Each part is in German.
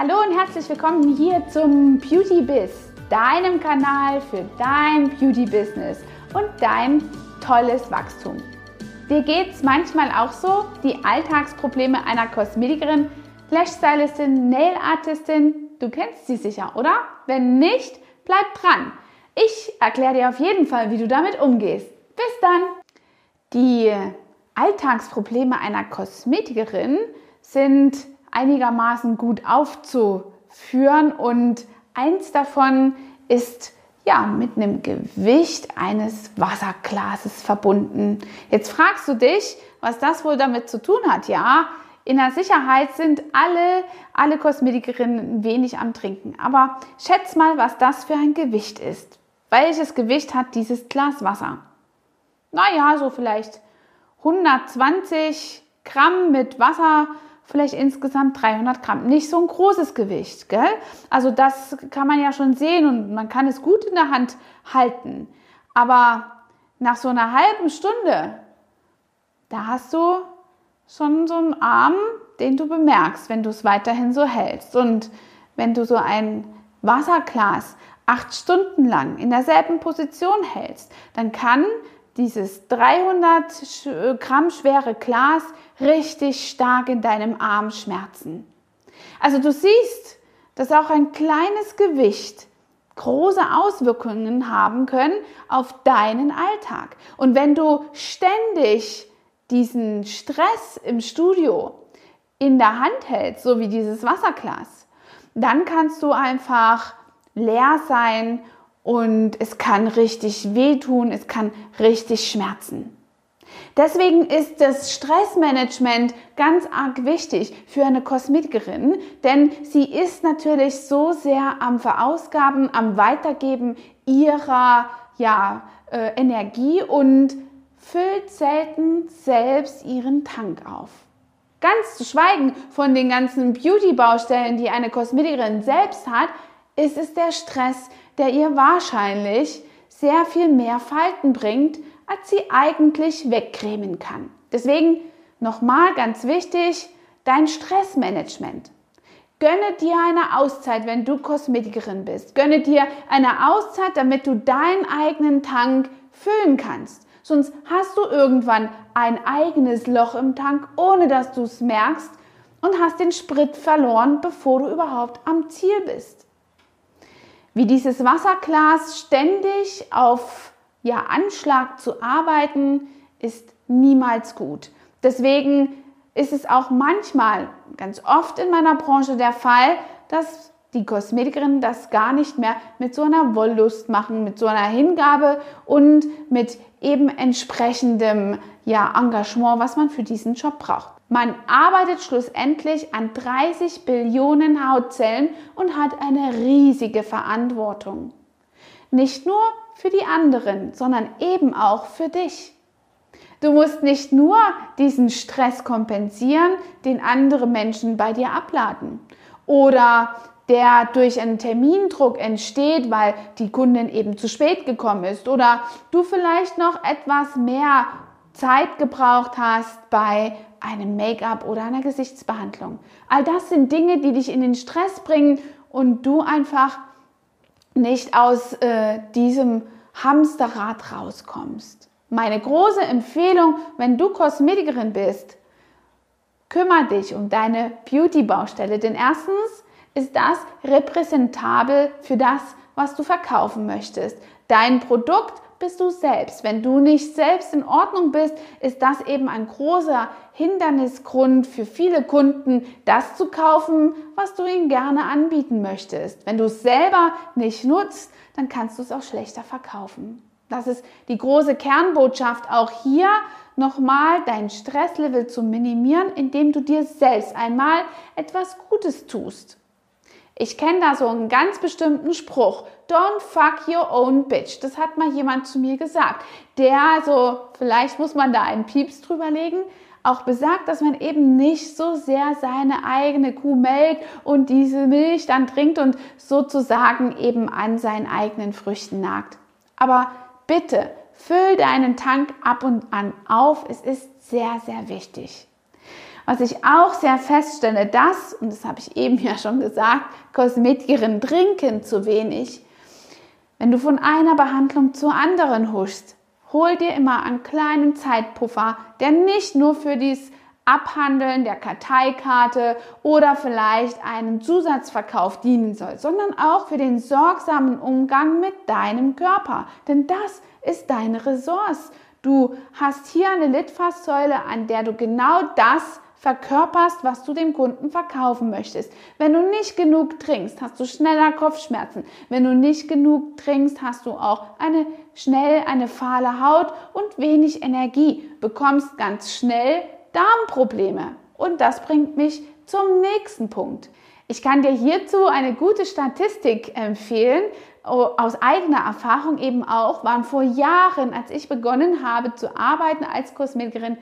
Hallo und herzlich willkommen hier zum Beauty Biz, deinem Kanal für dein Beauty Business und dein tolles Wachstum. Dir geht es manchmal auch so, die Alltagsprobleme einer Kosmetikerin, Lash-Stylistin, Nail-Artistin, du kennst sie sicher, oder? Wenn nicht, bleib dran. Ich erkläre dir auf jeden Fall, wie du damit umgehst. Bis dann! Die Alltagsprobleme einer Kosmetikerin sind einigermaßen gut aufzuführen und eins davon ist ja mit einem Gewicht eines Wasserglases verbunden. Jetzt fragst du dich, was das wohl damit zu tun hat. Ja, in der Sicherheit sind alle, alle Kosmetikerinnen wenig am Trinken. Aber schätz mal, was das für ein Gewicht ist. Welches Gewicht hat dieses Glas Wasser? Naja, so vielleicht 120 Gramm mit Wasser vielleicht insgesamt 300 Gramm. Nicht so ein großes Gewicht, gell? Also das kann man ja schon sehen und man kann es gut in der Hand halten. Aber nach so einer halben Stunde, da hast du schon so einen Arm, den du bemerkst, wenn du es weiterhin so hältst. Und wenn du so ein Wasserglas acht Stunden lang in derselben Position hältst, dann kann dieses 300 Gramm schwere Glas richtig stark in deinem Arm schmerzen. Also du siehst, dass auch ein kleines Gewicht große Auswirkungen haben können auf deinen Alltag. Und wenn du ständig diesen Stress im Studio in der Hand hältst, so wie dieses Wasserglas, dann kannst du einfach leer sein und es kann richtig wehtun, es kann richtig schmerzen. Deswegen ist das Stressmanagement ganz arg wichtig für eine Kosmetikerin, denn sie ist natürlich so sehr am Verausgaben, am Weitergeben ihrer ja, äh, Energie und füllt selten selbst ihren Tank auf. Ganz zu schweigen von den ganzen Beauty-Baustellen, die eine Kosmetikerin selbst hat, ist es der Stress, der ihr wahrscheinlich sehr viel mehr Falten bringt, als sie eigentlich wegcremen kann. Deswegen nochmal ganz wichtig, dein Stressmanagement. Gönne dir eine Auszeit, wenn du Kosmetikerin bist. Gönne dir eine Auszeit, damit du deinen eigenen Tank füllen kannst. Sonst hast du irgendwann ein eigenes Loch im Tank, ohne dass du es merkst und hast den Sprit verloren, bevor du überhaupt am Ziel bist wie dieses Wasserglas ständig auf ja, Anschlag zu arbeiten, ist niemals gut. Deswegen ist es auch manchmal, ganz oft in meiner Branche der Fall, dass die Kosmetikerinnen das gar nicht mehr mit so einer Wollust machen, mit so einer Hingabe und mit eben entsprechendem ja, Engagement, was man für diesen Job braucht. Man arbeitet schlussendlich an 30 Billionen Hautzellen und hat eine riesige Verantwortung. Nicht nur für die anderen, sondern eben auch für dich. Du musst nicht nur diesen Stress kompensieren, den andere Menschen bei dir abladen oder der durch einen Termindruck entsteht, weil die Kundin eben zu spät gekommen ist oder du vielleicht noch etwas mehr Zeit gebraucht hast bei einem Make-up oder einer Gesichtsbehandlung. All das sind Dinge, die dich in den Stress bringen und du einfach nicht aus äh, diesem Hamsterrad rauskommst. Meine große Empfehlung, wenn du Kosmetikerin bist, kümmere dich um deine Beauty-Baustelle. Denn erstens ist das repräsentabel für das, was du verkaufen möchtest. Dein Produkt bist du selbst. Wenn du nicht selbst in Ordnung bist, ist das eben ein großer Hindernisgrund für viele Kunden, das zu kaufen, was du ihnen gerne anbieten möchtest. Wenn du es selber nicht nutzt, dann kannst du es auch schlechter verkaufen. Das ist die große Kernbotschaft auch hier nochmal dein Stresslevel zu minimieren, indem du dir selbst einmal etwas Gutes tust. Ich kenne da so einen ganz bestimmten Spruch. Don't fuck your own bitch. Das hat mal jemand zu mir gesagt. Der so, vielleicht muss man da einen Pieps drüber legen, auch besagt, dass man eben nicht so sehr seine eigene Kuh melkt und diese Milch dann trinkt und sozusagen eben an seinen eigenen Früchten nagt. Aber bitte, füll deinen Tank ab und an auf. Es ist sehr, sehr wichtig. Was ich auch sehr feststelle, dass, und das habe ich eben ja schon gesagt, Kosmetikerin trinken zu wenig. Wenn du von einer Behandlung zur anderen huschst, hol dir immer einen kleinen Zeitpuffer, der nicht nur für dieses Abhandeln der Karteikarte oder vielleicht einen Zusatzverkauf dienen soll, sondern auch für den sorgsamen Umgang mit deinem Körper. Denn das ist deine Ressource. Du hast hier eine Litfaßsäule, an der du genau das verkörperst, was du dem Kunden verkaufen möchtest. Wenn du nicht genug trinkst, hast du schneller Kopfschmerzen. Wenn du nicht genug trinkst, hast du auch eine schnell eine fahle Haut und wenig Energie, bekommst ganz schnell Darmprobleme. Und das bringt mich zum nächsten Punkt. Ich kann dir hierzu eine gute Statistik empfehlen, aus eigener Erfahrung eben auch, waren vor Jahren, als ich begonnen habe zu arbeiten als Kosmetikerin,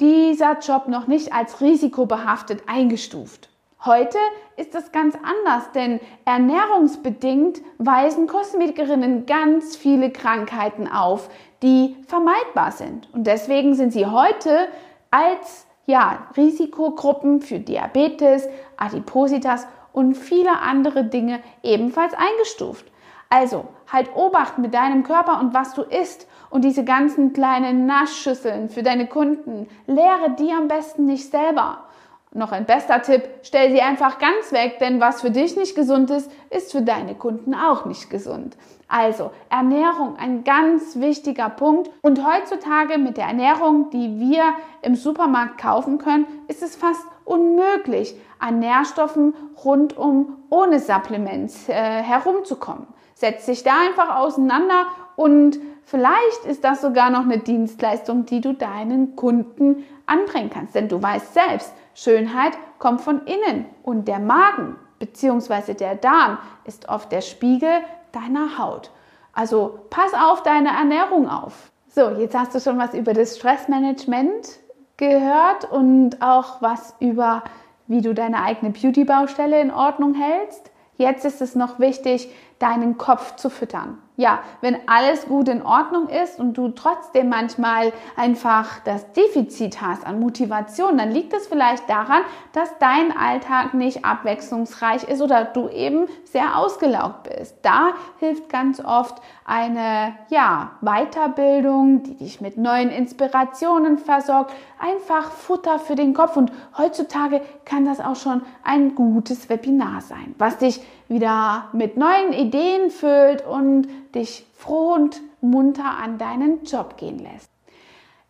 dieser Job noch nicht als risikobehaftet eingestuft. Heute ist das ganz anders, denn ernährungsbedingt weisen Kosmetikerinnen ganz viele Krankheiten auf, die vermeidbar sind. Und deswegen sind sie heute als ja, Risikogruppen für Diabetes, Adipositas und viele andere Dinge ebenfalls eingestuft. Also halt Obacht mit deinem Körper und was du isst und diese ganzen kleinen Naschschüsseln für deine Kunden. Lehre die am besten nicht selber. Noch ein bester Tipp, stell sie einfach ganz weg, denn was für dich nicht gesund ist, ist für deine Kunden auch nicht gesund. Also Ernährung, ein ganz wichtiger Punkt. Und heutzutage mit der Ernährung, die wir im Supermarkt kaufen können, ist es fast unmöglich, an Nährstoffen rundum ohne Supplements äh, herumzukommen. Setz dich da einfach auseinander und vielleicht ist das sogar noch eine Dienstleistung, die du deinen Kunden anbringen kannst. Denn du weißt selbst, Schönheit kommt von innen und der Magen bzw. der Darm ist oft der Spiegel deiner Haut. Also pass auf deine Ernährung auf. So, jetzt hast du schon was über das Stressmanagement gehört und auch was über, wie du deine eigene Beauty-Baustelle in Ordnung hältst. Jetzt ist es noch wichtig, deinen Kopf zu füttern. Ja, wenn alles gut in Ordnung ist und du trotzdem manchmal einfach das Defizit hast an Motivation, dann liegt es vielleicht daran, dass dein Alltag nicht abwechslungsreich ist oder du eben sehr ausgelaugt bist. Da hilft ganz oft eine ja, Weiterbildung, die dich mit neuen Inspirationen versorgt, einfach Futter für den Kopf und heutzutage kann das auch schon ein gutes Webinar sein, was dich wieder mit neuen Ideen füllt und dich froh und munter an deinen Job gehen lässt.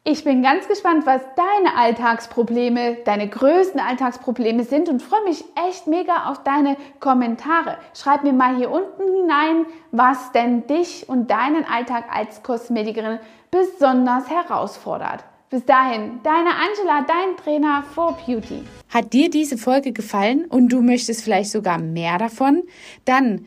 Ich bin ganz gespannt, was deine Alltagsprobleme, deine größten Alltagsprobleme sind und freue mich echt mega auf deine Kommentare. Schreib mir mal hier unten hinein, was denn dich und deinen Alltag als Kosmetikerin besonders herausfordert. Bis dahin, deine Angela, dein Trainer for Beauty. Hat dir diese Folge gefallen und du möchtest vielleicht sogar mehr davon? Dann